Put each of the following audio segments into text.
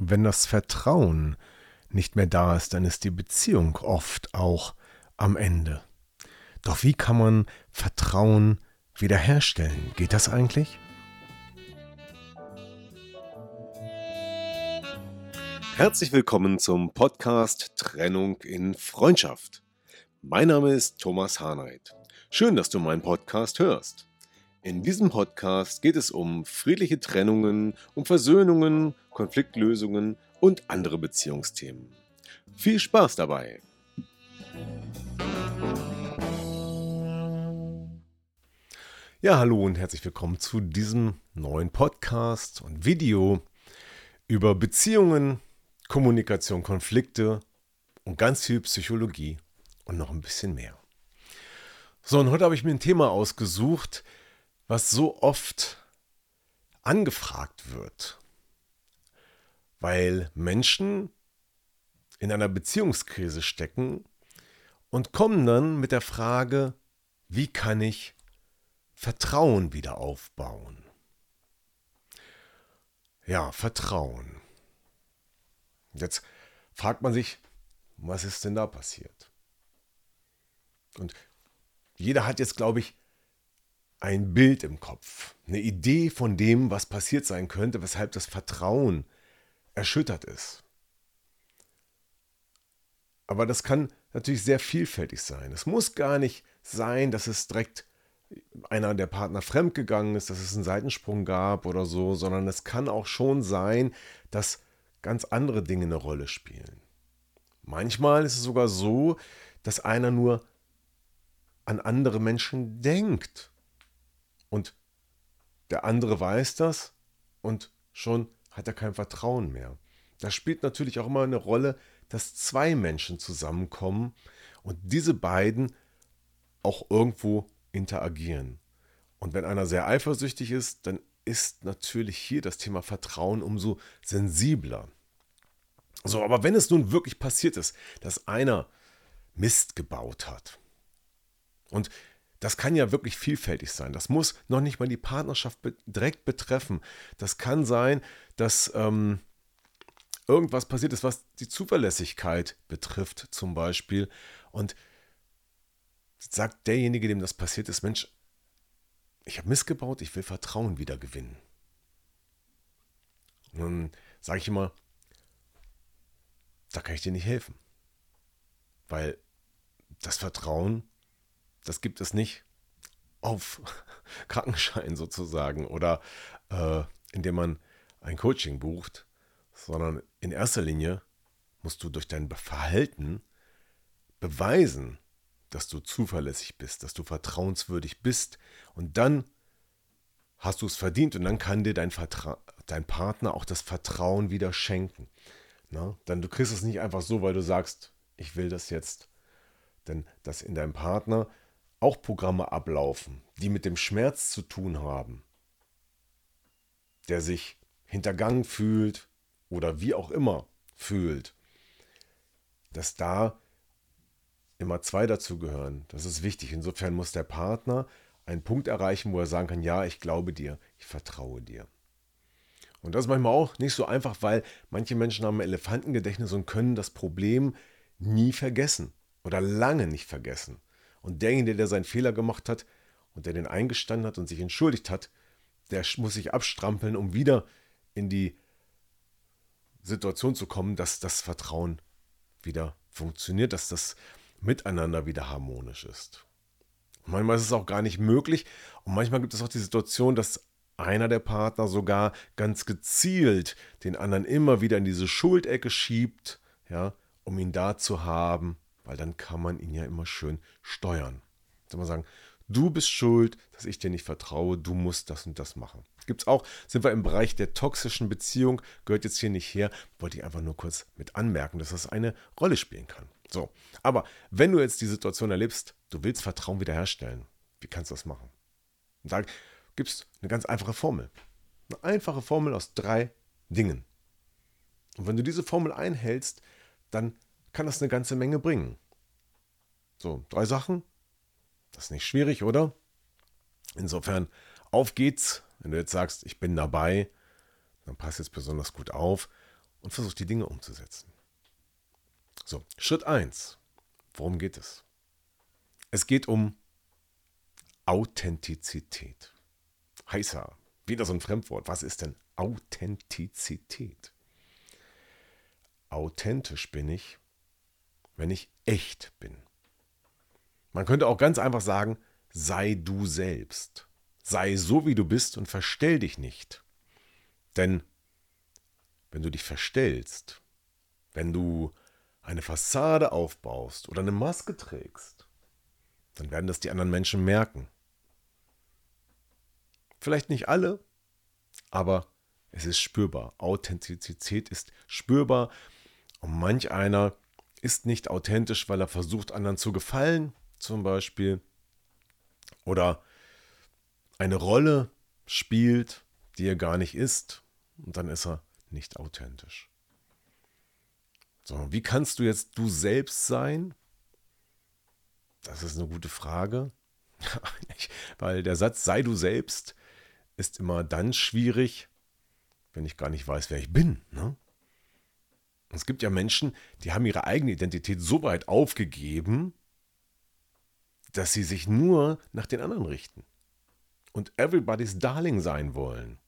Wenn das Vertrauen nicht mehr da ist, dann ist die Beziehung oft auch am Ende. Doch wie kann man Vertrauen wiederherstellen. Geht das eigentlich? Herzlich willkommen zum Podcast Trennung in Freundschaft. Mein Name ist Thomas Harnight. Schön, dass du meinen Podcast hörst. In diesem Podcast geht es um friedliche Trennungen, um Versöhnungen, Konfliktlösungen und andere Beziehungsthemen. Viel Spaß dabei! Ja, hallo und herzlich willkommen zu diesem neuen Podcast und Video über Beziehungen, Kommunikation, Konflikte und ganz viel Psychologie und noch ein bisschen mehr. So, und heute habe ich mir ein Thema ausgesucht, was so oft angefragt wird, weil Menschen in einer Beziehungskrise stecken und kommen dann mit der Frage, wie kann ich Vertrauen wieder aufbauen. Ja, Vertrauen. Jetzt fragt man sich, was ist denn da passiert? Und jeder hat jetzt, glaube ich, ein Bild im Kopf, eine Idee von dem, was passiert sein könnte, weshalb das Vertrauen erschüttert ist. Aber das kann natürlich sehr vielfältig sein. Es muss gar nicht sein, dass es direkt einer der Partner fremdgegangen ist, dass es einen Seitensprung gab oder so, sondern es kann auch schon sein, dass ganz andere Dinge eine Rolle spielen. Manchmal ist es sogar so, dass einer nur an andere Menschen denkt und der andere weiß das und schon hat er kein Vertrauen mehr. Da spielt natürlich auch immer eine Rolle, dass zwei Menschen zusammenkommen und diese beiden auch irgendwo interagieren. Und wenn einer sehr eifersüchtig ist, dann ist natürlich hier das Thema Vertrauen umso sensibler. So, aber wenn es nun wirklich passiert ist, dass einer Mist gebaut hat, und das kann ja wirklich vielfältig sein. Das muss noch nicht mal die Partnerschaft direkt betreffen. Das kann sein, dass ähm, irgendwas passiert ist, was die Zuverlässigkeit betrifft, zum Beispiel. Und sagt derjenige, dem das passiert ist, Mensch, ich habe missgebaut, ich will Vertrauen wieder gewinnen. Und dann sage ich immer, da kann ich dir nicht helfen. Weil das Vertrauen, das gibt es nicht auf Krankenschein sozusagen oder äh, indem man ein Coaching bucht, sondern in erster Linie musst du durch dein Verhalten beweisen, dass du zuverlässig bist, dass du vertrauenswürdig bist und dann hast du es verdient und dann kann dir dein, Vertra dein Partner auch das Vertrauen wieder schenken. Na? Dann du kriegst es nicht einfach so, weil du sagst, ich will das jetzt. Denn dass in deinem Partner auch Programme ablaufen, die mit dem Schmerz zu tun haben, der sich hintergangen fühlt oder wie auch immer fühlt, dass da immer zwei dazugehören. Das ist wichtig. Insofern muss der Partner einen Punkt erreichen, wo er sagen kann, ja, ich glaube dir, ich vertraue dir. Und das ist manchmal auch nicht so einfach, weil manche Menschen haben ein Elefantengedächtnis und können das Problem nie vergessen oder lange nicht vergessen. Und derjenige, der seinen Fehler gemacht hat und der den eingestanden hat und sich entschuldigt hat, der muss sich abstrampeln, um wieder in die Situation zu kommen, dass das Vertrauen wieder funktioniert, dass das Miteinander wieder harmonisch ist. Manchmal ist es auch gar nicht möglich und manchmal gibt es auch die Situation, dass einer der Partner sogar ganz gezielt den anderen immer wieder in diese Schuldecke schiebt, ja, um ihn da zu haben, weil dann kann man ihn ja immer schön steuern. Soll man sagen, du bist schuld, dass ich dir nicht vertraue, du musst das und das machen. Gibt es auch, sind wir im Bereich der toxischen Beziehung, gehört jetzt hier nicht her, wollte ich einfach nur kurz mit anmerken, dass das eine Rolle spielen kann. So, aber wenn du jetzt die Situation erlebst, du willst Vertrauen wiederherstellen, wie kannst du das machen? Und da gibt es eine ganz einfache Formel. Eine einfache Formel aus drei Dingen. Und wenn du diese Formel einhältst, dann kann das eine ganze Menge bringen. So, drei Sachen. Das ist nicht schwierig, oder? Insofern, auf geht's. Wenn du jetzt sagst, ich bin dabei, dann pass jetzt besonders gut auf und versuch die Dinge umzusetzen. So, Schritt 1. Worum geht es? Es geht um Authentizität. Heißer, wieder so ein Fremdwort. Was ist denn Authentizität? Authentisch bin ich, wenn ich echt bin. Man könnte auch ganz einfach sagen, sei du selbst. Sei so, wie du bist und verstell dich nicht. Denn wenn du dich verstellst, wenn du eine Fassade aufbaust oder eine Maske trägst, dann werden das die anderen Menschen merken. Vielleicht nicht alle, aber es ist spürbar. Authentizität ist spürbar. Und manch einer ist nicht authentisch, weil er versucht, anderen zu gefallen, zum Beispiel. Oder eine Rolle spielt, die er gar nicht ist. Und dann ist er nicht authentisch. So, wie kannst du jetzt du selbst sein? Das ist eine gute Frage. Weil der Satz sei du selbst ist immer dann schwierig, wenn ich gar nicht weiß, wer ich bin. Ne? Es gibt ja Menschen, die haben ihre eigene Identität so weit aufgegeben, dass sie sich nur nach den anderen richten und everybody's Darling sein wollen.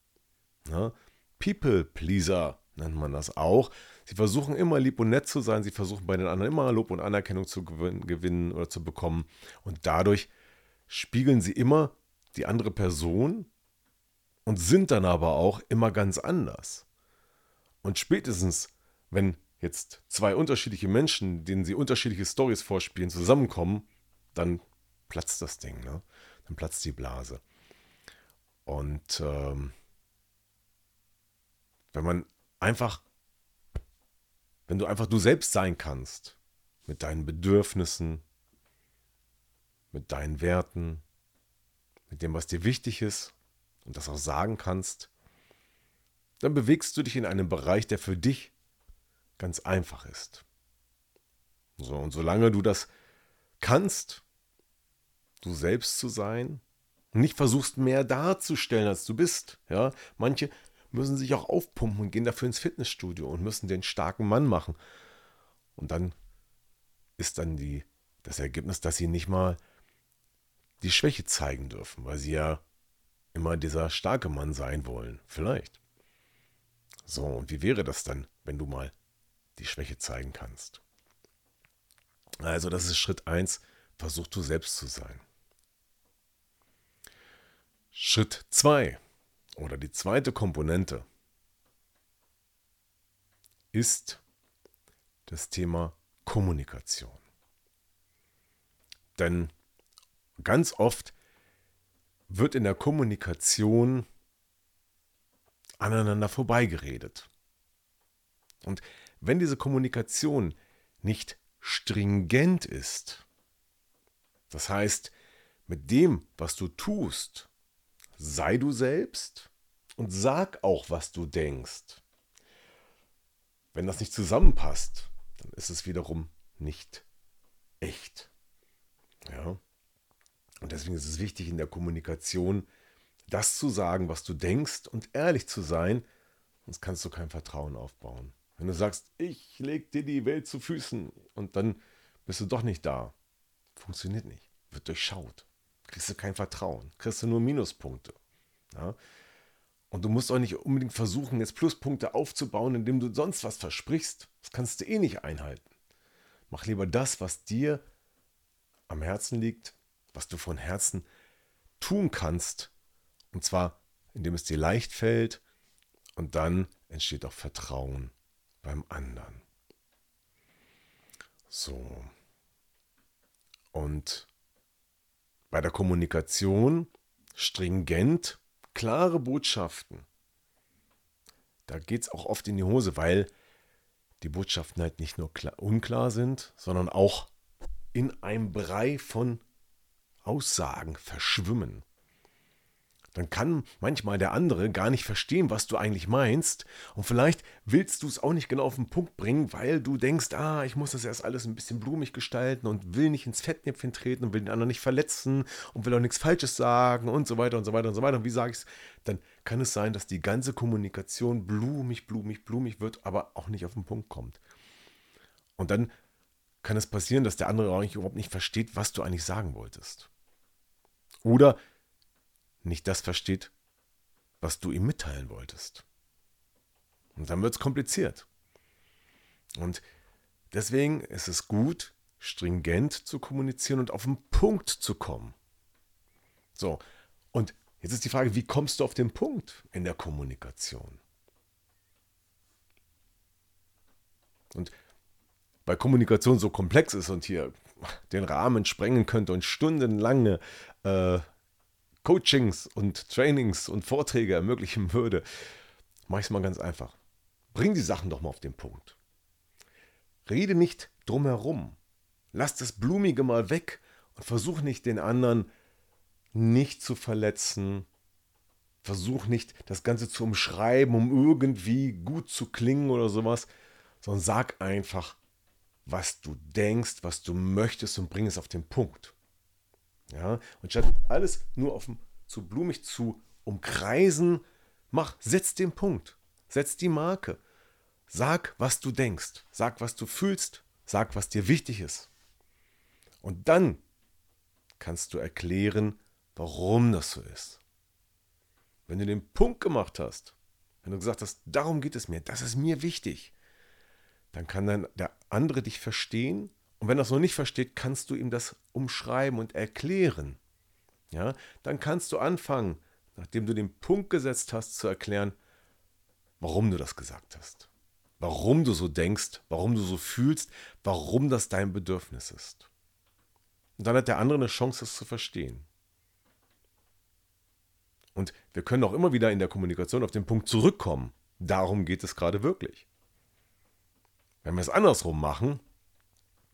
Ne? People Pleaser nennt man das auch. Sie versuchen immer lieb und nett zu sein, sie versuchen bei den anderen immer Lob und Anerkennung zu gewinnen oder zu bekommen und dadurch spiegeln sie immer die andere Person und sind dann aber auch immer ganz anders. Und spätestens, wenn jetzt zwei unterschiedliche Menschen, denen sie unterschiedliche Stories vorspielen, zusammenkommen, dann platzt das Ding, ne? Dann platzt die Blase. Und ähm, wenn man einfach, wenn du einfach du selbst sein kannst, mit deinen Bedürfnissen, mit deinen Werten, mit dem, was dir wichtig ist, und das auch sagen kannst, dann bewegst du dich in einem Bereich, der für dich ganz einfach ist. So, und solange du das kannst, du selbst zu sein, nicht versuchst mehr darzustellen, als du bist, ja, manche müssen sich auch aufpumpen und gehen dafür ins Fitnessstudio und müssen den starken Mann machen. Und dann ist dann die, das Ergebnis, dass sie nicht mal die Schwäche zeigen dürfen, weil sie ja immer dieser starke Mann sein wollen. Vielleicht. So, und wie wäre das dann, wenn du mal die Schwäche zeigen kannst? Also, das ist Schritt 1. Versuch du selbst zu sein. Schritt 2 oder die zweite Komponente ist das Thema Kommunikation. Denn ganz oft wird in der Kommunikation aneinander vorbeigeredet. Und wenn diese Kommunikation nicht stringent ist, das heißt, mit dem, was du tust, sei du selbst und sag auch, was du denkst. Wenn das nicht zusammenpasst, dann ist es wiederum nicht echt. Ja. Und deswegen ist es wichtig in der Kommunikation, das zu sagen, was du denkst und ehrlich zu sein, sonst kannst du kein Vertrauen aufbauen. Wenn du sagst, ich leg dir die Welt zu Füßen und dann bist du doch nicht da, funktioniert nicht, wird durchschaut. Kriegst du kein Vertrauen, kriegst du nur Minuspunkte. Ja? Und du musst auch nicht unbedingt versuchen, jetzt Pluspunkte aufzubauen, indem du sonst was versprichst. Das kannst du eh nicht einhalten. Mach lieber das, was dir am Herzen liegt, was du von Herzen tun kannst. Und zwar, indem es dir leicht fällt. Und dann entsteht auch Vertrauen beim anderen. So. Und bei der Kommunikation stringent, klare Botschaften, da geht es auch oft in die Hose, weil die Botschaften halt nicht nur klar, unklar sind, sondern auch in einem Brei von Aussagen verschwimmen dann kann manchmal der andere gar nicht verstehen, was du eigentlich meinst. Und vielleicht willst du es auch nicht genau auf den Punkt bringen, weil du denkst, ah, ich muss das erst alles ein bisschen blumig gestalten und will nicht ins Fettnäpfchen treten und will den anderen nicht verletzen und will auch nichts Falsches sagen und so weiter und so weiter und so weiter. Und wie sage ich es? Dann kann es sein, dass die ganze Kommunikation blumig, blumig, blumig wird, aber auch nicht auf den Punkt kommt. Und dann kann es passieren, dass der andere eigentlich überhaupt nicht versteht, was du eigentlich sagen wolltest. Oder nicht das versteht, was du ihm mitteilen wolltest. Und dann wird es kompliziert. Und deswegen ist es gut, stringent zu kommunizieren und auf den Punkt zu kommen. So, und jetzt ist die Frage, wie kommst du auf den Punkt in der Kommunikation? Und weil Kommunikation so komplex ist und hier den Rahmen sprengen könnte und stundenlange äh, Coachings und Trainings und Vorträge ermöglichen würde, mache ich es mal ganz einfach. Bring die Sachen doch mal auf den Punkt. Rede nicht drumherum. Lass das Blumige mal weg und versuch nicht den anderen nicht zu verletzen. Versuch nicht das Ganze zu umschreiben, um irgendwie gut zu klingen oder sowas, sondern sag einfach, was du denkst, was du möchtest und bring es auf den Punkt. Ja, und statt alles nur auf zu blumig zu umkreisen, mach, setz den Punkt, setz die Marke. Sag, was du denkst, sag, was du fühlst, sag, was dir wichtig ist. Und dann kannst du erklären, warum das so ist. Wenn du den Punkt gemacht hast, wenn du gesagt hast, darum geht es mir, das ist mir wichtig, dann kann dann der andere dich verstehen und wenn er es noch nicht versteht, kannst du ihm das umschreiben und erklären. Ja, dann kannst du anfangen, nachdem du den Punkt gesetzt hast, zu erklären, warum du das gesagt hast. Warum du so denkst, warum du so fühlst, warum das dein Bedürfnis ist. Und dann hat der andere eine Chance, es zu verstehen. Und wir können auch immer wieder in der Kommunikation auf den Punkt zurückkommen. Darum geht es gerade wirklich. Wenn wir es andersrum machen,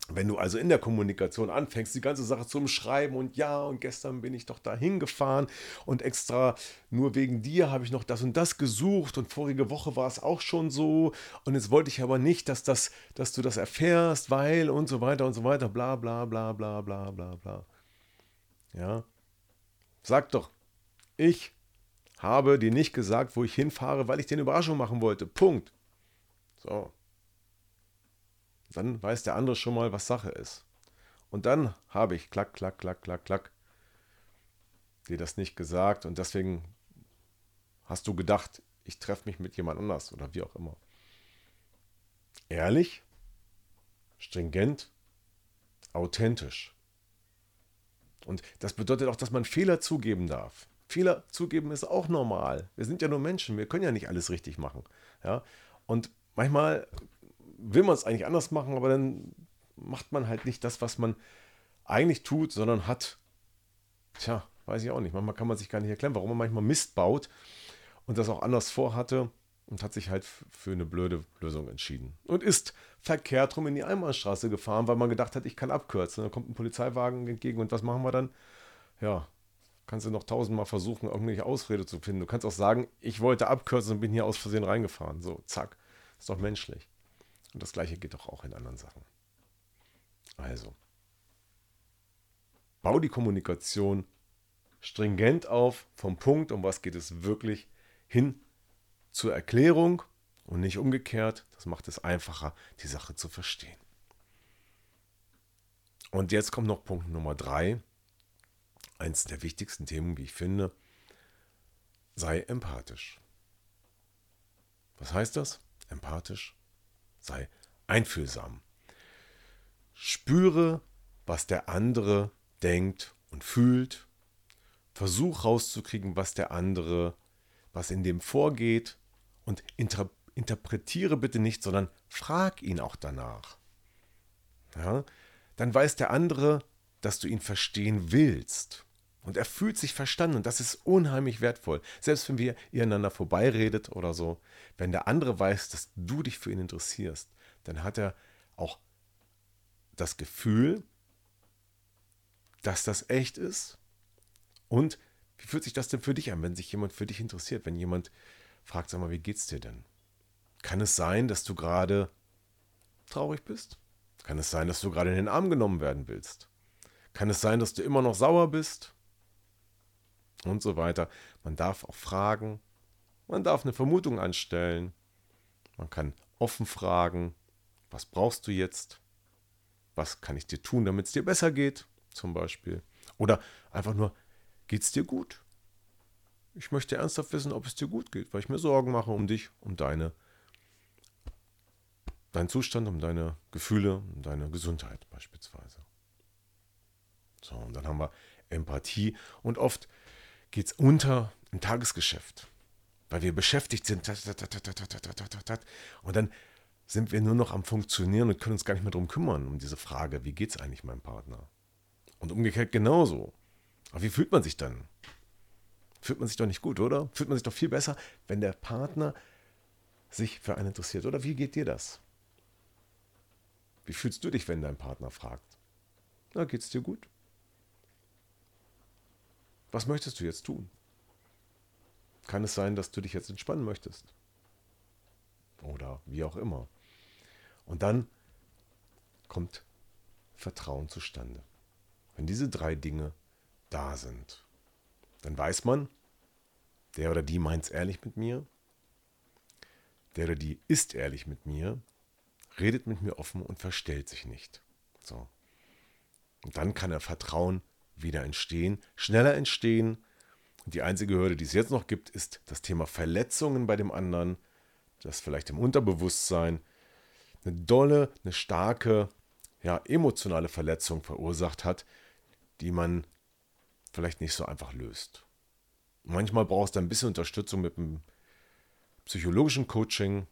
wenn du also in der Kommunikation anfängst, die ganze Sache zu umschreiben und ja, und gestern bin ich doch da hingefahren und extra nur wegen dir habe ich noch das und das gesucht und vorige Woche war es auch schon so und jetzt wollte ich aber nicht, dass, das, dass du das erfährst, weil und so weiter und so weiter, bla bla bla bla bla bla bla. Ja, sag doch, ich habe dir nicht gesagt, wo ich hinfahre, weil ich dir eine Überraschung machen wollte. Punkt. So, dann weiß der andere schon mal, was Sache ist. Und dann habe ich klack, klack, klack, klack, klack dir das nicht gesagt und deswegen hast du gedacht, ich treffe mich mit jemand anders oder wie auch immer. Ehrlich, stringent, authentisch. Und das bedeutet auch, dass man Fehler zugeben darf. Fehler zugeben ist auch normal. Wir sind ja nur Menschen, wir können ja nicht alles richtig machen. Ja? Und manchmal will man es eigentlich anders machen, aber dann macht man halt nicht das, was man eigentlich tut, sondern hat, tja, weiß ich auch nicht. Manchmal kann man sich gar nicht erklären, warum man manchmal Mist baut und das auch anders vorhatte und hat sich halt für eine blöde Lösung entschieden. Und ist verkehrt rum in die Einbahnstraße gefahren, weil man gedacht hat, ich kann abkürzen. Dann kommt ein Polizeiwagen entgegen und was machen wir dann? Ja, kannst du noch tausendmal versuchen, irgendwelche Ausrede zu finden. Du kannst auch sagen, ich wollte abkürzen und bin hier aus Versehen reingefahren. So, zack. Ist doch menschlich. Und das gleiche geht doch auch in anderen Sachen. Also, bau die Kommunikation stringent auf, vom Punkt, um was geht es wirklich, hin zur Erklärung und nicht umgekehrt. Das macht es einfacher, die Sache zu verstehen. Und jetzt kommt noch Punkt Nummer drei. Eins der wichtigsten Themen, wie ich finde. Sei empathisch. Was heißt das? Empathisch sei einfühlsam. Spüre, was der andere denkt und fühlt. Versuch rauszukriegen, was der andere, was in dem vorgeht und inter interpretiere bitte nicht, sondern frag ihn auch danach. Ja? Dann weiß der andere, dass du ihn verstehen willst. Und er fühlt sich verstanden und das ist unheimlich wertvoll. Selbst wenn wir ineinander vorbeiredet oder so, wenn der andere weiß, dass du dich für ihn interessierst, dann hat er auch das Gefühl, dass das echt ist. Und wie fühlt sich das denn für dich an, wenn sich jemand für dich interessiert, wenn jemand fragt, sag mal, wie geht's dir denn? Kann es sein, dass du gerade traurig bist? Kann es sein, dass du gerade in den Arm genommen werden willst? Kann es sein, dass du immer noch sauer bist? Und so weiter. Man darf auch fragen. Man darf eine Vermutung anstellen. Man kann offen fragen. Was brauchst du jetzt? Was kann ich dir tun, damit es dir besser geht? Zum Beispiel. Oder einfach nur, geht es dir gut? Ich möchte ernsthaft wissen, ob es dir gut geht, weil ich mir Sorgen mache um dich, um deine, deinen Zustand, um deine Gefühle, um deine Gesundheit beispielsweise. So, und dann haben wir Empathie und oft geht es unter im Tagesgeschäft, weil wir beschäftigt sind. Und dann sind wir nur noch am Funktionieren und können uns gar nicht mehr darum kümmern, um diese Frage, wie geht es eigentlich meinem Partner? Und umgekehrt genauso. Aber wie fühlt man sich dann? Fühlt man sich doch nicht gut, oder? Fühlt man sich doch viel besser, wenn der Partner sich für einen interessiert. Oder wie geht dir das? Wie fühlst du dich, wenn dein Partner fragt? Na, geht's dir gut? Was möchtest du jetzt tun? Kann es sein, dass du dich jetzt entspannen möchtest? Oder wie auch immer. Und dann kommt Vertrauen zustande. Wenn diese drei Dinge da sind, dann weiß man, der oder die meint es ehrlich mit mir, der oder die ist ehrlich mit mir, redet mit mir offen und verstellt sich nicht. So. Und dann kann er Vertrauen wieder entstehen, schneller entstehen. Die einzige Hürde, die es jetzt noch gibt, ist das Thema Verletzungen bei dem anderen, das vielleicht im Unterbewusstsein eine dolle, eine starke, ja, emotionale Verletzung verursacht hat, die man vielleicht nicht so einfach löst. Manchmal brauchst du ein bisschen Unterstützung mit einem psychologischen Coaching,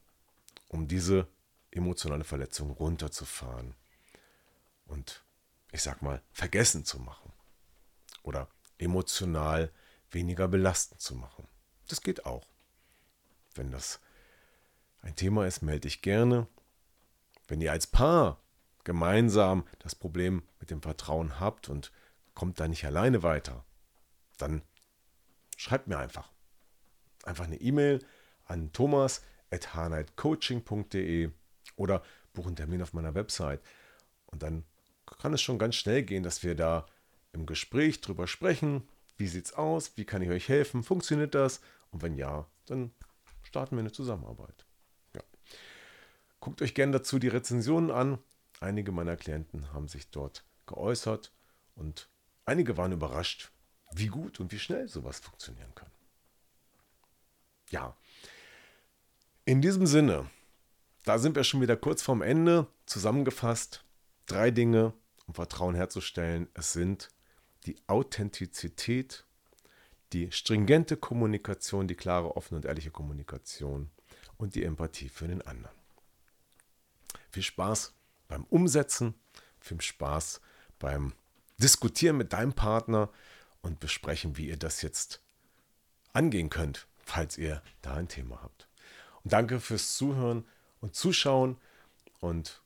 um diese emotionale Verletzung runterzufahren und ich sag mal vergessen zu machen oder emotional weniger belastend zu machen. Das geht auch. Wenn das ein Thema ist, melde dich gerne. Wenn ihr als Paar gemeinsam das Problem mit dem Vertrauen habt und kommt da nicht alleine weiter, dann schreibt mir einfach. Einfach eine E-Mail an thomas.harnightcoaching.de oder buchen Termin auf meiner Website. Und dann kann es schon ganz schnell gehen, dass wir da im Gespräch drüber sprechen. Wie sieht's aus? Wie kann ich euch helfen? Funktioniert das? Und wenn ja, dann starten wir eine Zusammenarbeit. Ja. Guckt euch gerne dazu die Rezensionen an. Einige meiner Klienten haben sich dort geäußert und einige waren überrascht, wie gut und wie schnell sowas funktionieren kann. Ja, in diesem Sinne, da sind wir schon wieder kurz vorm Ende. Zusammengefasst, drei Dinge, um Vertrauen herzustellen. Es sind die Authentizität, die stringente Kommunikation, die klare, offene und ehrliche Kommunikation und die Empathie für den anderen. Viel Spaß beim Umsetzen, viel Spaß beim Diskutieren mit deinem Partner und besprechen, wie ihr das jetzt angehen könnt, falls ihr da ein Thema habt. Und danke fürs Zuhören und Zuschauen und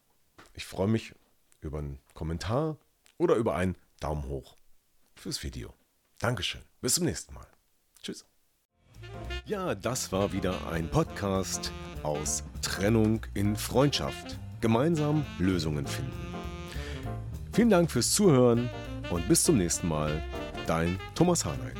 ich freue mich über einen Kommentar oder über einen Daumen hoch fürs Video. Dankeschön. Bis zum nächsten Mal. Tschüss. Ja, das war wieder ein Podcast aus Trennung in Freundschaft. Gemeinsam Lösungen finden. Vielen Dank fürs Zuhören und bis zum nächsten Mal. Dein Thomas Harnight.